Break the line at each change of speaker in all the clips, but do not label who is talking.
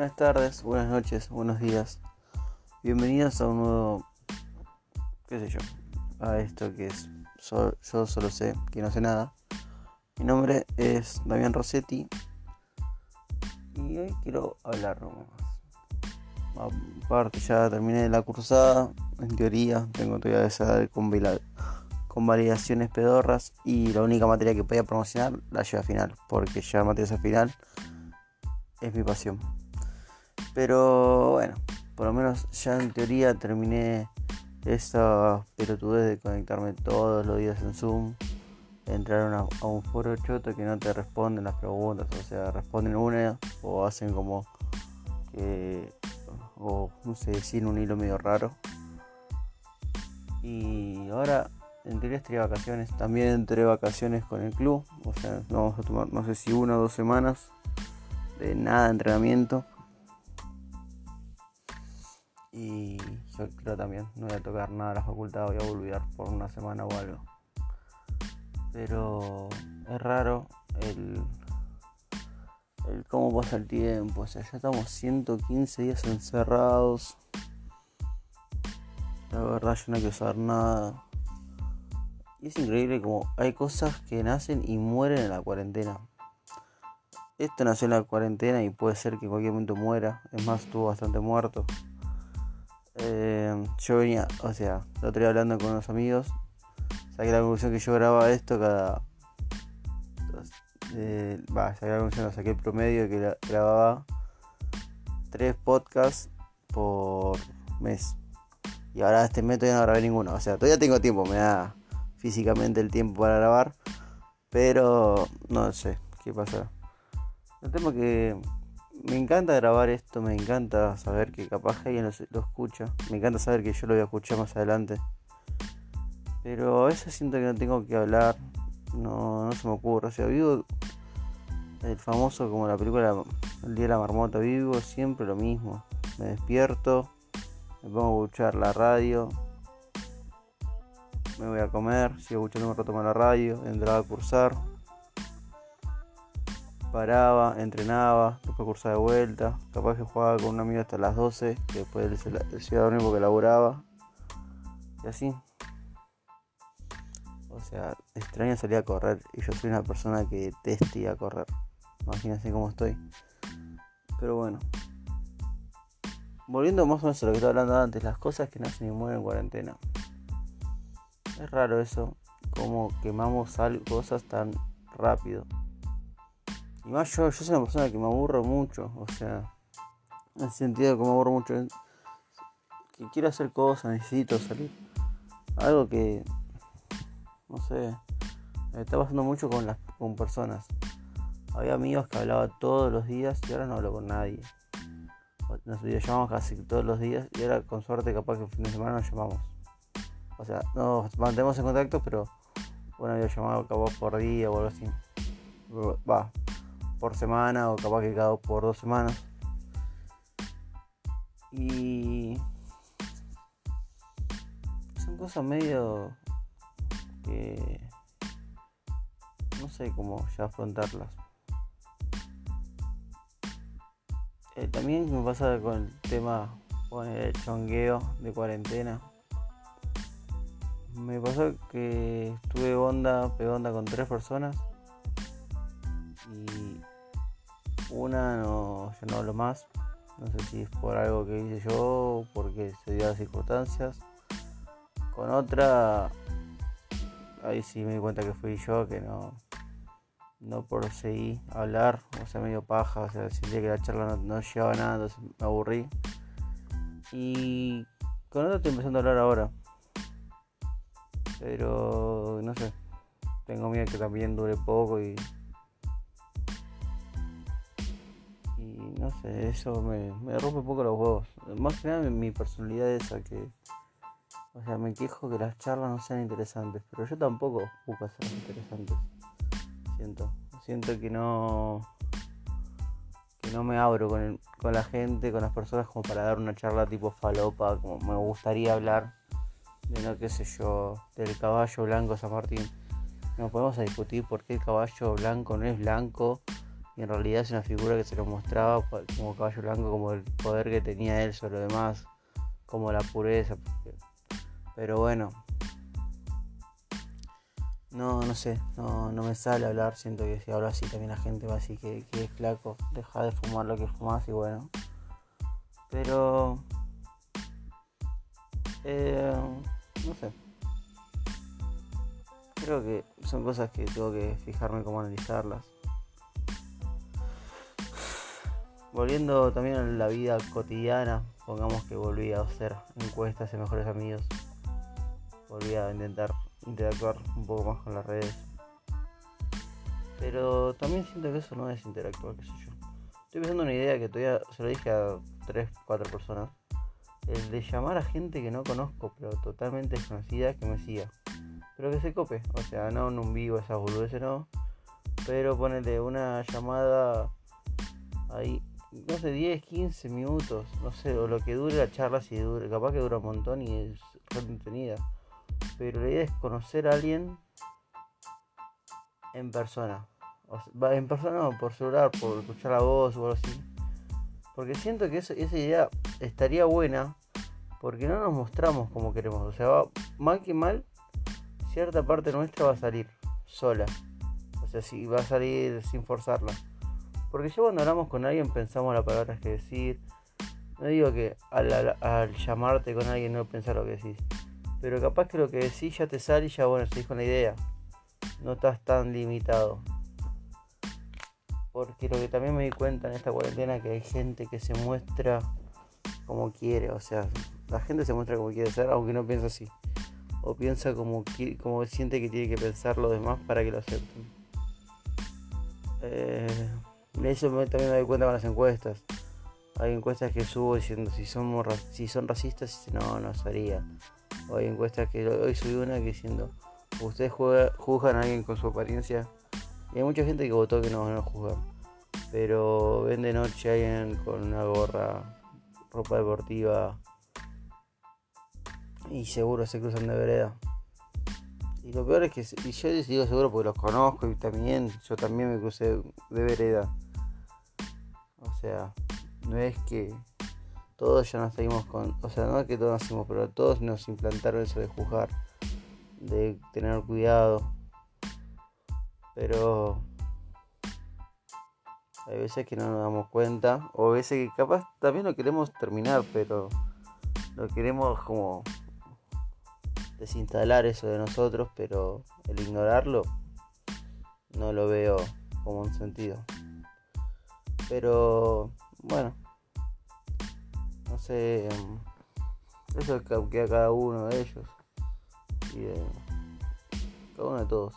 Buenas tardes, buenas noches, buenos días. Bienvenidos a un nuevo, qué sé yo, a esto que es Yo solo sé que no sé nada. Mi nombre es Damián Rossetti y hoy quiero hablar nomás. Aparte ya terminé la cursada, en teoría tengo todavía esa con, con validaciones pedorras y la única materia que podía promocionar la llevo a final, porque ya materia a final es mi pasión. Pero bueno, por lo menos ya en teoría terminé esa pelotudez de conectarme todos los días en Zoom, entrar a, un foro choto que no te responden las preguntas, o sea, responden una o hacen como que, o no sé, decir un hilo medio raro. Y ahora en teoría estaría vacaciones, también entré vacaciones con el club, o sea, vamos a tomar no sé si una o dos semanas de nada de entrenamiento. Y yo creo también, no voy a tocar nada a la facultad, voy a volver por una semana o algo. Pero es raro el, el cómo pasa el tiempo. O sea, ya estamos 115 días encerrados. La verdad yo no quiero saber nada. Y es increíble como hay cosas que nacen y mueren en la cuarentena. Esto nació en la cuarentena y puede ser que en cualquier momento muera. Es más, estuvo bastante muerto. Eh, yo venía, o sea, lo otro día hablando con unos amigos. Saqué la conclusión que yo grababa esto cada. Va, saqué la conclusión, saqué el promedio que grababa tres podcasts por mes. Y ahora este mes todavía no grabé ninguno. O sea, todavía tengo tiempo, me da físicamente el tiempo para grabar. Pero no sé qué pasará. El tema que me encanta grabar esto, me encanta saber que capaz alguien lo, escucha, me encanta saber que yo lo voy a escuchar más adelante. Pero a veces siento que no tengo que hablar, no, no se me ocurre. O sea, vivo el famoso como la película El Día de la Marmota, vivo siempre lo mismo. Me despierto, me pongo a escuchar la radio, me voy a comer, sigo escuchando un rato con la radio, entraba a cursar, paraba, entrenaba, después cursaba de vuelta, capaz que jugaba con un amigo hasta las 12, que después iba a dormir porque laburaba, y así. O sea, extraño salir a correr y yo soy una persona que detesta a correr. Imagínense cómo estoy. Pero bueno. Volviendo más o menos a lo que estaba hablando antes, las cosas que nacen y mueren en cuarentena. Es raro eso, como quemamos cosas tan rápido. Yo, soy una persona que me aburro mucho, o sea, en el sentido de que me aburro mucho, que quiero hacer cosas, necesito salir. Algo que, no sé, me está pasando mucho con las con personas. Había amigos que hablaba todos los días y ahora no hablo con nadie. Nos llamamos casi todos los días y ahora con suerte capaz que el fin de semana nos llamamos. O sea, nos mantenemos en contacto, pero bueno, había llamado capaz por día o algo así. Va, por semana o capaz que cada por dos semanas. Y son cosas medio que no sé cómo ya afrontarlas. Eh, también me pasa con el tema con el chongueo de cuarentena. Me pasó que estuve onda, onda con tres personas y una no, yo no hablo más. No sé si es por algo que hice yo o porque se dio las circunstancias. Con otra, ahí sí me di cuenta que fui yo, que no, no seguir a hablar, o sea, medio paja, o sea, sentía que la charla no, llevaba nada, entonces me aburrí. Y con otra estoy empezando a hablar ahora. Pero no sé, tengo miedo que también dure poco y no sé, eso me, rompe un poco los huevos. Más que nada mi personalidad es esa que. O sea, me quejo que las charlas no sean interesantes, pero yo tampoco busco ser interesantes. Siento. Siento que no. que no me abro con, con la gente, con las personas como para dar una charla tipo falopa, como me gustaría hablar de no qué sé yo, del caballo blanco San Martín. Nos podemos discutir por qué el caballo blanco no es blanco en realidad es una figura que se nos mostraba como caballo blanco, como el poder que tenía él sobre lo demás, como la pureza. Pero bueno, no, no sé, no, no me sale hablar, siento que si hablo así también la gente va a decir que, que es flaco, deja de fumar lo que fumas y bueno. Pero... Eh, no sé. Creo que son cosas que tengo que fijarme cómo analizarlas. Volviendo también a la vida cotidiana, pongamos que volví a hacer encuestas en mejores amigos. Volví a intentar interactuar un poco más con las redes. Pero también siento que eso no es interactuar, qué sé yo. Estoy pensando en una idea que todavía se lo dije a 3, 4 personas. El de llamar a gente que no conozco, pero totalmente desconocida, que me siga. Pero que se cope. O sea, no en un vivo, esas boludeces no. Pero ponele una llamada ahí, no sé, 10, 15 minutos. No sé, o lo que dure la charla, si dure. Capaz que dura un montón y es re entretenida pero la idea es conocer a alguien en persona. O en persona o por celular, por escuchar la voz o algo así. Porque siento que esa, idea estaría buena porque no nos mostramos como queremos. O sea, mal que mal, cierta parte nuestra va a salir sola. O sea, si va a salir sin forzarla. Porque ya cuando hablamos con alguien pensamos las palabras que decir. No digo que al, llamarte con alguien no pensar lo que decís. Pero capaz que lo que decís ya te sale y ya bueno, se dijo la idea. No estás tan limitado. Porque lo que también me di cuenta en esta cuarentena que hay gente que se muestra como quiere. O sea, la gente se muestra como quiere ser, aunque no piensa así. O piensa como, como siente que tiene que pensar los demás para que lo acepten. Eh, eso también me doy cuenta con las encuestas. Hay encuestas que subo diciendo si, somos, si son racistas, no, no sería. Hay encuestas que hoy subí una que diciendo, ¿ustedes juzgan a alguien con su apariencia? Y hay mucha gente que votó que no, no juzgan. Pero ven de noche alguien con una gorra, ropa deportiva y seguro se cruzan de vereda. Y lo peor es que, y yo digo seguro porque los conozco y también, yo también me crucé de vereda. O sea, no es que todos ya nos seguimos con, o sea, no es que todos nacimos, pero todos nos implantaron eso de juzgar, de tener cuidado. Pero hay veces que no nos damos cuenta, o veces que capaz también lo queremos terminar, pero lo queremos como desinstalar eso de nosotros, pero el ignorarlo no lo veo como un sentido. Pero bueno, sé, em, eso que a cada uno de ellos y de cada uno de todos.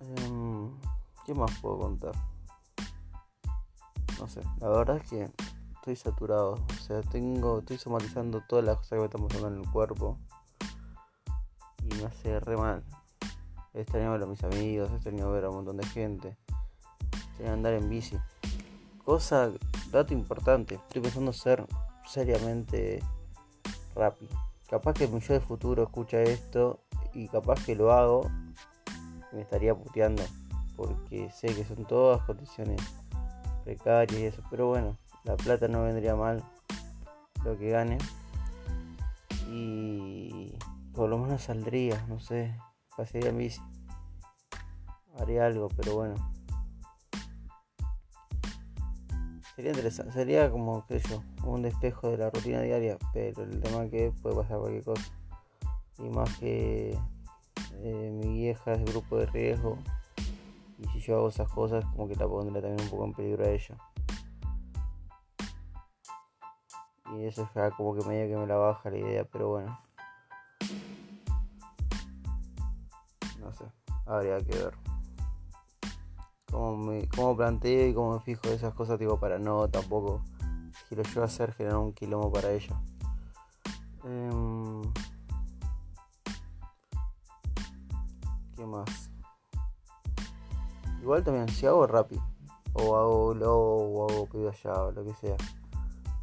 Em, ¿Qué más puedo contar? No sé, la verdad es que estoy saturado, o sea, tengo, estoy somatizando todas las cosas que me están pasando en el cuerpo y me hace re mal. He extrañado ver a mis amigos, he extrañado ver a un montón de gente, he andar en bici. Cosa, dato importante, estoy pensando ser seriamente rápido. Capaz que mi yo de futuro escucha esto y capaz que lo hago me estaría puteando porque sé que son todas condiciones precarias y eso, pero bueno, la plata no vendría mal lo que gane y por lo menos saldría, no sé, pasaría en bici, haría algo, pero bueno. Sería interesante, sería como, qué yo, un despejo de la rutina diaria, pero el tema que puede pasar cualquier cosa. Y más que eh, mi vieja es grupo de riesgo, y si yo hago esas cosas, como que la pondré también un poco en peligro a ella. Y eso es ya como que medio que me la baja la idea, pero bueno. No sé, habría que ver cómo, me, cómo planteo y cómo me fijo de esas cosas, digo, para no tampoco, si lo llevo a hacer, generar un quilombo para ella. Em, ¿Qué más? Igual también, si hago rápido, o hago low, o hago pedido allá, o lo que sea.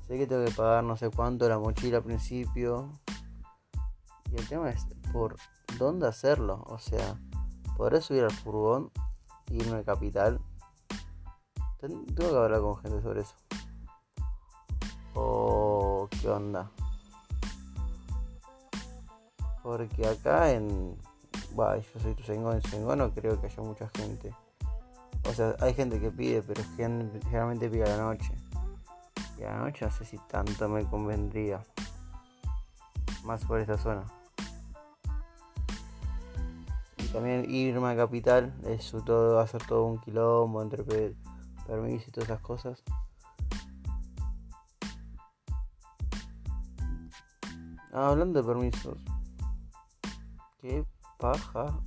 Sé que tengo que pagar no sé cuánto la mochila al principio. Y el tema es por dónde hacerlo. O sea, podré subir al furgón irme al capital tengo que hablar con gente sobre eso. O qué onda. Porque acá en. Bah, yo soy tu en Sengo no creo que haya mucha gente. O sea, hay gente que pide, pero generalmente pide a la noche. Y a la noche no sé si tanto me convendría. Más por esta zona. También irme a capital, eso todo va a ser todo un quilombo entre permisos y todas esas cosas. Ah, hablando de permisos. Qué paja.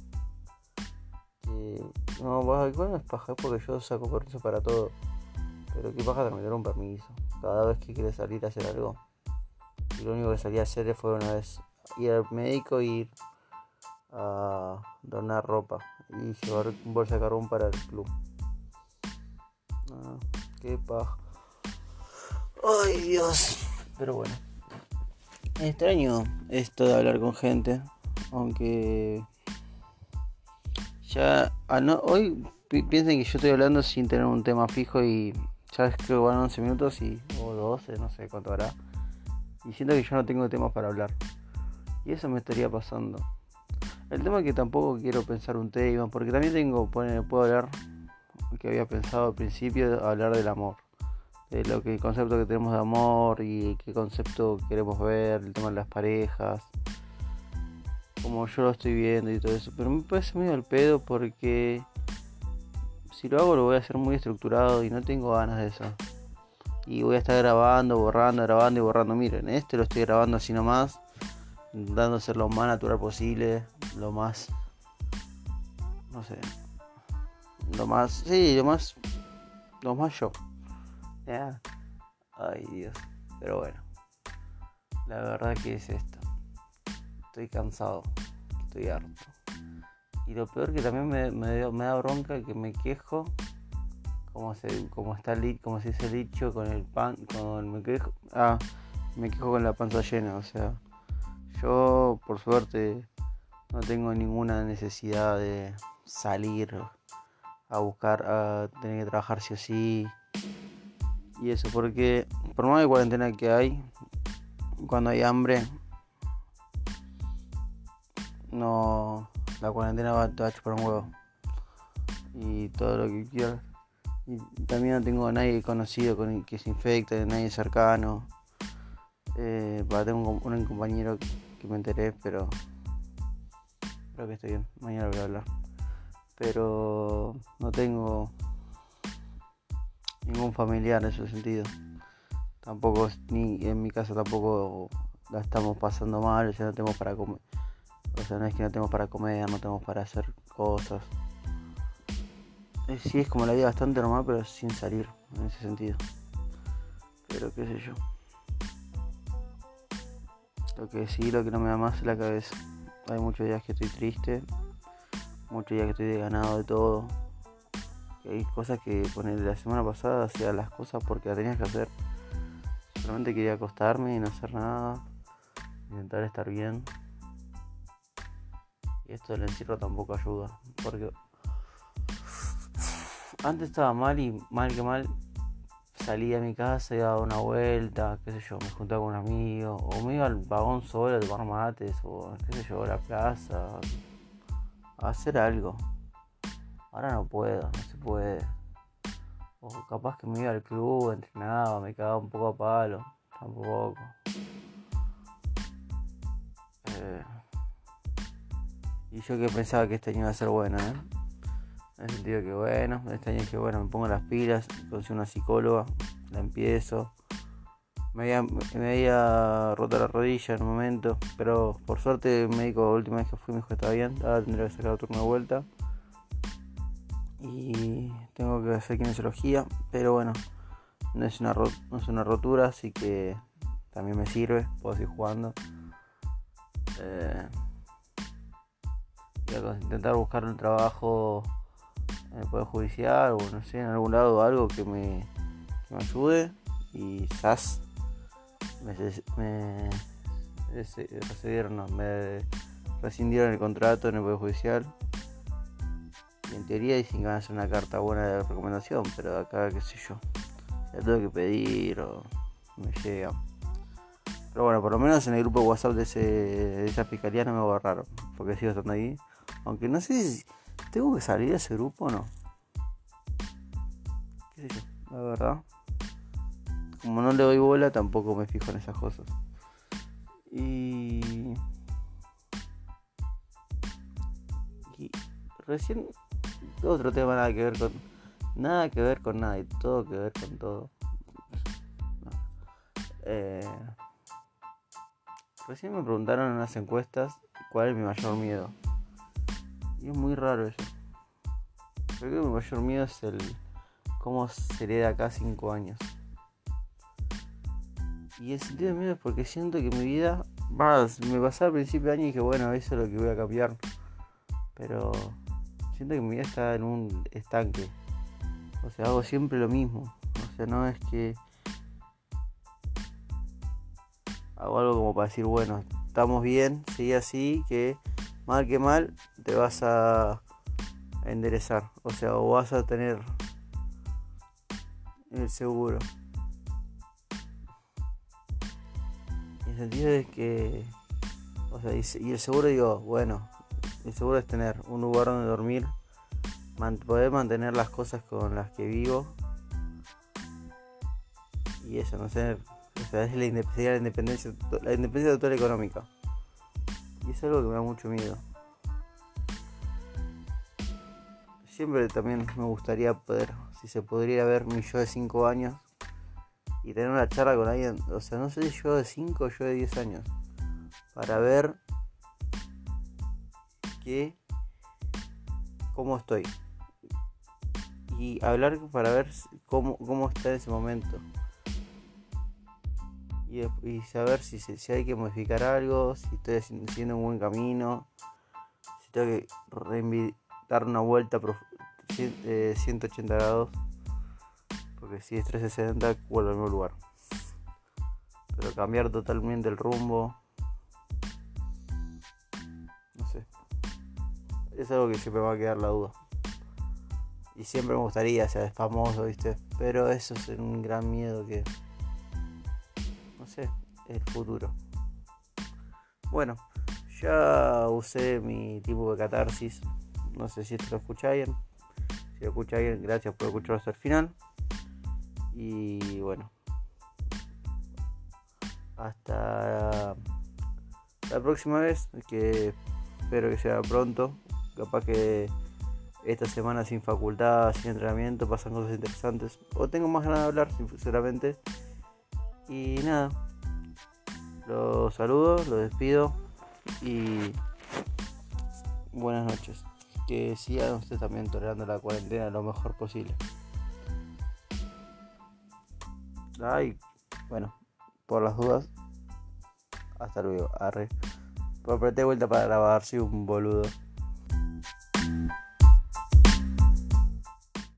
Que... No, igual no es paja, es porque yo saco permiso para todo. Pero qué paja tramitar un permiso. Cada vez que quieres salir a hacer algo. Y lo único que salí a hacer fue una vez ir al médico y ir a donar ropa. Y llevar un bolsa de carbón para el club. Ah, qué paja. Ay Dios. Pero bueno. Extraño esto de hablar con gente. Aunque ya ah, hoy piensen que yo estoy hablando sin tener un tema fijo y ya creo que van 11 minutos y o 12, no sé cuánto hará. Y siento que yo no tengo temas para hablar. Y eso me estaría pasando. El tema es que tampoco quiero pensar un tema, porque también tengo, puedo hablar, que había pensado al principio, hablar del amor. De lo que el concepto que tenemos de amor y qué concepto queremos ver, el tema de las parejas como yo lo estoy viendo y todo eso. Pero me parece medio al pedo porque si lo hago lo voy a hacer muy estructurado y no tengo ganas de eso. Y voy a estar grabando, borrando, grabando y borrando. Miren, este lo estoy grabando así nomás. Intentando ser lo más natural posible. Lo más... No sé. Lo más... Sí, lo más... Lo más yo. Ay Dios. Pero bueno. La verdad que es esto estoy cansado, estoy harto. Y lo peor que también me, me, da bronca que me quejo, como se, como está como se dice dicho, con el pan, con me quejo, ah, me quejo con la panza llena, o sea, yo por suerte no tengo ninguna necesidad de salir a buscar, a tener que trabajar sí o. Y eso, porque por más de cuarentena que hay, cuando hay hambre, no la cuarentena va, a chupar un huevo. Y todo lo que quieras. Y también no tengo a nadie conocido con que se infecte nadie cercano. Eh, tengo un, compañero me enteré pero creo que estoy bien mañana voy a hablar pero no tengo ningún familiar en ese sentido tampoco ni en mi casa tampoco la estamos pasando mal ya no tenemos para comer o sea, no es que no tenemos para comer, no tenemos para hacer cosas. Sí, es como la vida bastante normal, pero sin salir en ese sentido. Pero qué sé yo. Lo que sí, lo que no me da más es la cabeza. Hay muchos días que estoy triste, muchos días que estoy desganado de todo. hay cosas que poner la semana pasada hacía las cosas porque las tenías que hacer. Solamente quería acostarme y no hacer nada. Intentar estar bien. Y esto del encierro tampoco ayuda. Porque antes estaba mal y mal que mal salía a mi casa, iba a dar una vuelta, qué sé yo, me juntaba con un amigo, o me iba al vagón solo a tomar mates, o qué sé yo, a la plaza, a hacer algo. Ahora no puedo, no se puede. O capaz que me iba al club, entrenaba, me quedaba un poco a palo, tampoco. Eh, y yo que pensaba que este año iba a ser bueno, ¿eh? En el sentido que bueno, este año que bueno, me pongo las pilas, consigo una psicóloga, la empiezo. Me había, me roto la rodilla en un momento, pero por suerte el médico la última vez que fui me dijo que estaba bien, ahora tendría que sacar el turno de vuelta. Y tengo que hacer kinesiología, pero bueno, no es una, no es una rotura, así que también me sirve, puedo seguir jugando. Eh, intentar buscar un trabajo en el Poder Judicial o no sé, en algún lado algo que me, que me ayude y SAS me, me, me rescindieron el contrato en el Poder Judicial en teoría dicen que van a hacer una carta buena de recomendación, pero acá qué sé yo. La tengo que pedir o me llega. Pero bueno, por lo menos en el grupo de WhatsApp de, ese, de esa fiscalía no me borraron. Porque sigo estando ahí. Aunque no sé si tengo que salir de ese grupo o no. ¿Qué sé yo? La verdad. Como no le doy bola, tampoco me fijo en esas cosas. Y... y recién otro tema nada que ver con nada que ver con nada y todo que ver con todo. Eh, recién me preguntaron en unas encuestas cuál es mi mayor miedo. Y es muy raro eso. Creo que mi mayor miedo es el cómo seré de acá cinco años. Y el sentido de miedo es porque siento que mi vida, más, me pasaba al principio de año y dije, bueno, eso es lo que voy a cambiar. Pero siento que mi vida está en un estanque. O sea, hago siempre lo mismo. O sea, no es que hago algo como para decir, bueno, estamos bien, sigue así, que mal que mal te vas a enderezar. O sea, o vas a tener el seguro. Y el sentido es que, o sea, y el seguro digo, bueno, el seguro es tener un lugar donde dormir, poder mantener las cosas con las que vivo y eso, no sé, o sea, es la, independencia, la independencia total económica. Y es algo que me da mucho miedo. Siempre también me gustaría poder, si se podría ver mi yo de 5 años y tener una charla con alguien, o sea, no sé si yo de 5 o yo de 10 años, para ver que cómo estoy y hablar para ver cómo, cómo está en ese momento y, saber si, si, hay que modificar algo, si estoy haciendo un buen camino, si tengo que dar una vuelta por 180 eh, grados, porque si es 360 vuelvo al mismo lugar. Pero cambiar totalmente el rumbo, no sé, es algo que siempre me va a quedar la duda. Y siempre me gustaría ser famoso, ¿viste? Pero eso es un gran miedo que el futuro. Bueno, ya usé mi tipo de catarsis. No sé si esto lo escucha alguien. Si lo escucha alguien, gracias por escucharlo hasta el final. Y bueno, hasta la próxima vez, que espero que sea pronto. Capaz que esta semana sin facultad, sin entrenamiento, pasan cosas interesantes. O tengo más ganas de hablar, sinceramente. Y nada, los saludo, los despido y buenas noches. Que sigan ustedes también tolerando la cuarentena lo mejor posible. Ay, bueno, por las dudas, hasta luego. Arre. Por de vuelta para grabar, soy un boludo.